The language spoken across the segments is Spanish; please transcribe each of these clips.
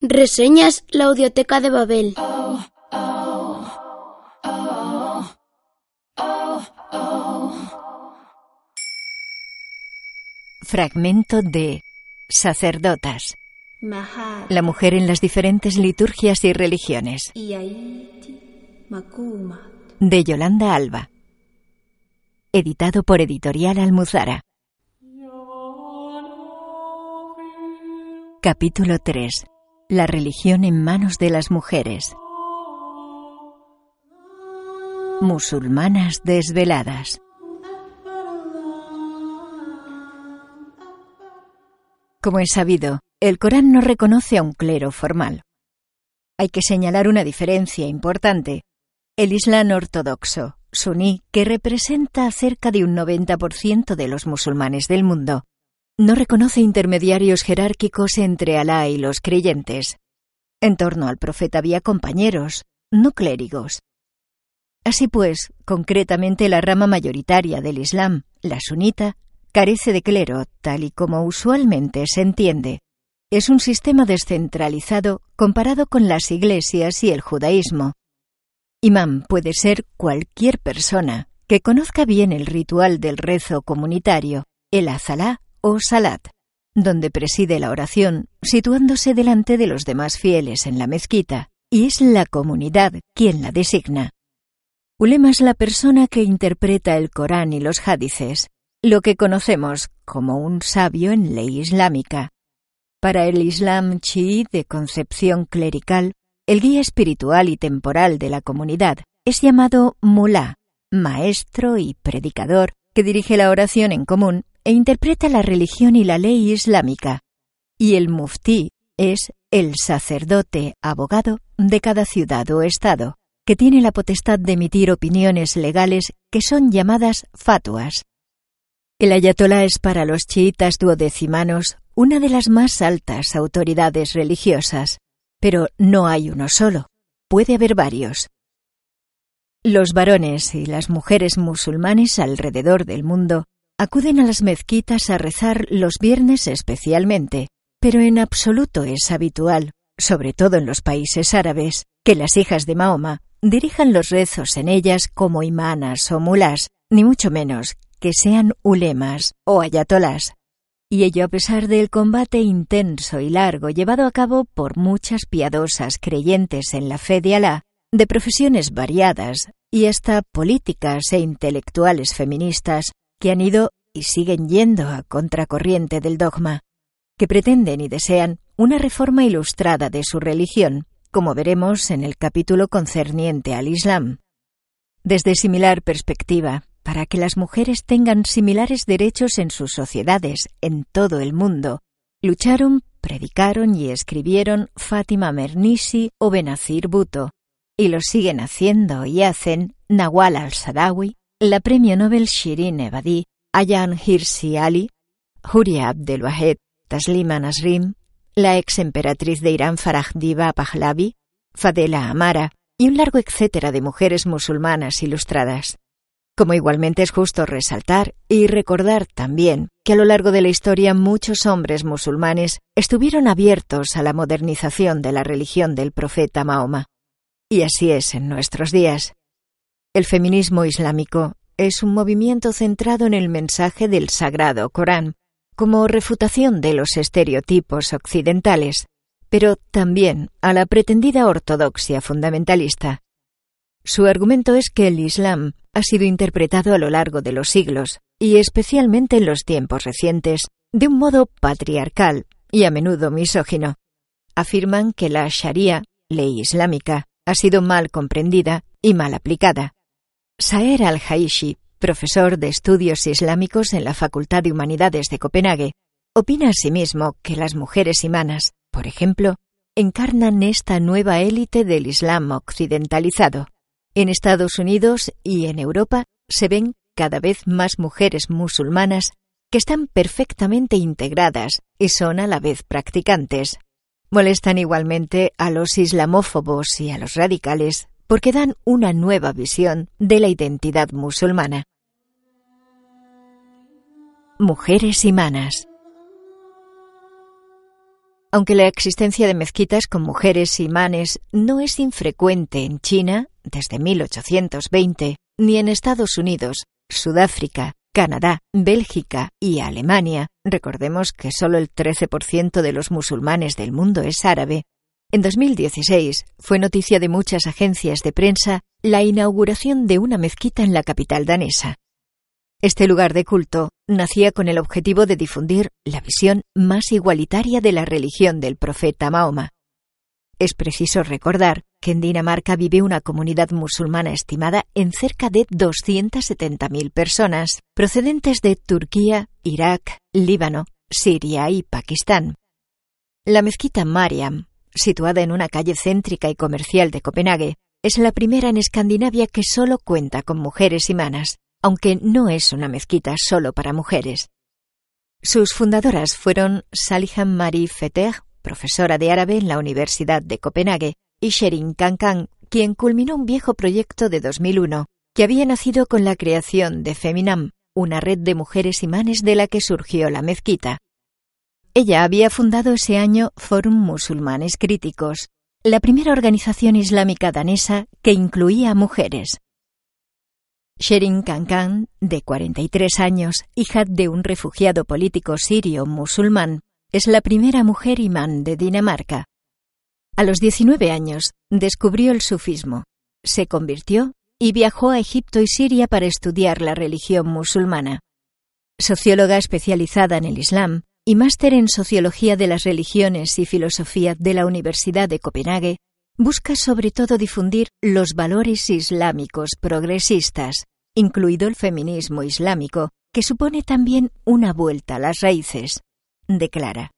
Reseñas la Audioteca de Babel. Fragmento de Sacerdotas. La mujer en las diferentes liturgias y religiones. De Yolanda Alba. Editado por Editorial Almuzara. Capítulo 3. La religión en manos de las mujeres. Musulmanas desveladas. Como es sabido, el Corán no reconoce a un clero formal. Hay que señalar una diferencia importante. El Islam ortodoxo, suní, que representa cerca de un 90% de los musulmanes del mundo, no reconoce intermediarios jerárquicos entre Alá y los creyentes. En torno al profeta había compañeros, no clérigos. Así pues, concretamente la rama mayoritaria del Islam, la sunita, carece de clero, tal y como usualmente se entiende. Es un sistema descentralizado comparado con las iglesias y el judaísmo. Imán puede ser cualquier persona que conozca bien el ritual del rezo comunitario, el azalá o salat, donde preside la oración, situándose delante de los demás fieles en la mezquita, y es la comunidad quien la designa. Ulema es la persona que interpreta el Corán y los hadices, lo que conocemos como un sabio en ley islámica. Para el Islam chií de concepción clerical, el guía espiritual y temporal de la comunidad es llamado mulá, maestro y predicador que dirige la oración en común e interpreta la religión y la ley islámica, y el muftí es el sacerdote abogado de cada ciudad o estado, que tiene la potestad de emitir opiniones legales que son llamadas fatuas. El ayatolá es para los chiitas duodecimanos una de las más altas autoridades religiosas, pero no hay uno solo, puede haber varios. Los varones y las mujeres musulmanes alrededor del mundo acuden a las mezquitas a rezar los viernes especialmente, pero en absoluto es habitual, sobre todo en los países árabes, que las hijas de Mahoma dirijan los rezos en ellas como imanas o mulás, ni mucho menos que sean ulemas o ayatolás. Y ello a pesar del combate intenso y largo llevado a cabo por muchas piadosas creyentes en la fe de Alá, de profesiones variadas y hasta políticas e intelectuales feministas que han ido y siguen yendo a contracorriente del dogma, que pretenden y desean una reforma ilustrada de su religión, como veremos en el capítulo concerniente al Islam. Desde similar perspectiva, para que las mujeres tengan similares derechos en sus sociedades en todo el mundo, lucharon, predicaron y escribieron Fátima Mernisi o Benazir Bhutto, y lo siguen haciendo y hacen Nawal al-Sadawi, la premio Nobel Shirin Ebadi, Ayan Hirsi Ali, Huria Abdel Wahed, Taslima Nasrim, la ex emperatriz de Irán Farah Diva Pahlavi, Fadela Amara y un largo etcétera de mujeres musulmanas ilustradas. Como igualmente es justo resaltar y recordar también que a lo largo de la historia muchos hombres musulmanes estuvieron abiertos a la modernización de la religión del profeta Mahoma. Y así es en nuestros días. El feminismo islámico es un movimiento centrado en el mensaje del Sagrado Corán, como refutación de los estereotipos occidentales, pero también a la pretendida ortodoxia fundamentalista. Su argumento es que el Islam ha sido interpretado a lo largo de los siglos, y especialmente en los tiempos recientes, de un modo patriarcal y a menudo misógino. Afirman que la Sharia, ley islámica, ha sido mal comprendida y mal aplicada. Saer al-Haishi, profesor de estudios islámicos en la Facultad de Humanidades de Copenhague, opina asimismo que las mujeres imanas, por ejemplo, encarnan esta nueva élite del Islam occidentalizado. En Estados Unidos y en Europa se ven cada vez más mujeres musulmanas que están perfectamente integradas y son a la vez practicantes. Molestan igualmente a los islamófobos y a los radicales porque dan una nueva visión de la identidad musulmana. Mujeres imanas. Aunque la existencia de mezquitas con mujeres imanes no es infrecuente en China desde 1820, ni en Estados Unidos, Sudáfrica, Canadá, Bélgica y Alemania, recordemos que solo el 13% de los musulmanes del mundo es árabe, en 2016 fue noticia de muchas agencias de prensa la inauguración de una mezquita en la capital danesa. Este lugar de culto nacía con el objetivo de difundir la visión más igualitaria de la religión del profeta Mahoma. Es preciso recordar que en Dinamarca vive una comunidad musulmana estimada en cerca de 270.000 personas, procedentes de Turquía, Irak, Líbano, Siria y Pakistán. La mezquita Mariam, situada en una calle céntrica y comercial de Copenhague, es la primera en Escandinavia que solo cuenta con mujeres imanas, aunque no es una mezquita solo para mujeres. Sus fundadoras fueron Salihan Marie Fetter, profesora de árabe en la Universidad de Copenhague, y Sherin Kankan, quien culminó un viejo proyecto de 2001 que había nacido con la creación de Feminam, una red de mujeres imanes de la que surgió la mezquita. Ella había fundado ese año Forum Musulmanes Críticos, la primera organización islámica danesa que incluía mujeres. Sherin Kankan, de 43 años, hija de un refugiado político sirio musulmán, es la primera mujer imán de Dinamarca. A los 19 años descubrió el sufismo, se convirtió y viajó a Egipto y Siria para estudiar la religión musulmana. Socióloga especializada en el Islam y máster en Sociología de las Religiones y Filosofía de la Universidad de Copenhague, busca sobre todo difundir los valores islámicos progresistas, incluido el feminismo islámico, que supone también una vuelta a las raíces declara.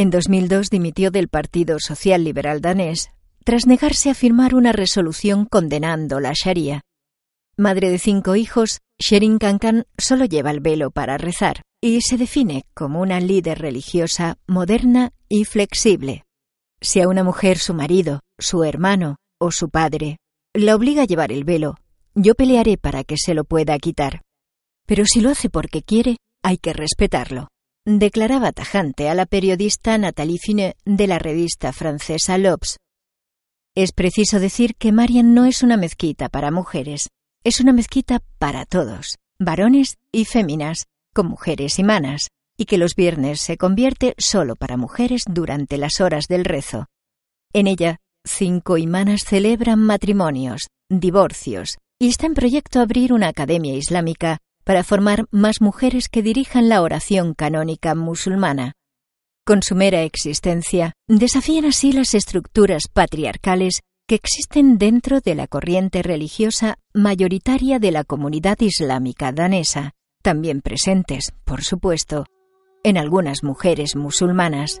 En 2002 dimitió del Partido Social Liberal danés tras negarse a firmar una resolución condenando la Sharia. Madre de cinco hijos, Sherin Kankan solo lleva el velo para rezar y se define como una líder religiosa moderna y flexible. Si a una mujer su marido, su hermano o su padre la obliga a llevar el velo, yo pelearé para que se lo pueda quitar. Pero si lo hace porque quiere, hay que respetarlo declaraba tajante a la periodista Nathalie Finet de la revista francesa L'Obs. Es preciso decir que Marian no es una mezquita para mujeres, es una mezquita para todos, varones y féminas, con mujeres y manas, y que los viernes se convierte solo para mujeres durante las horas del rezo. En ella, cinco imanas celebran matrimonios, divorcios, y está en proyecto abrir una academia islámica para formar más mujeres que dirijan la oración canónica musulmana. Con su mera existencia, desafían así las estructuras patriarcales que existen dentro de la corriente religiosa mayoritaria de la comunidad islámica danesa, también presentes, por supuesto, en algunas mujeres musulmanas.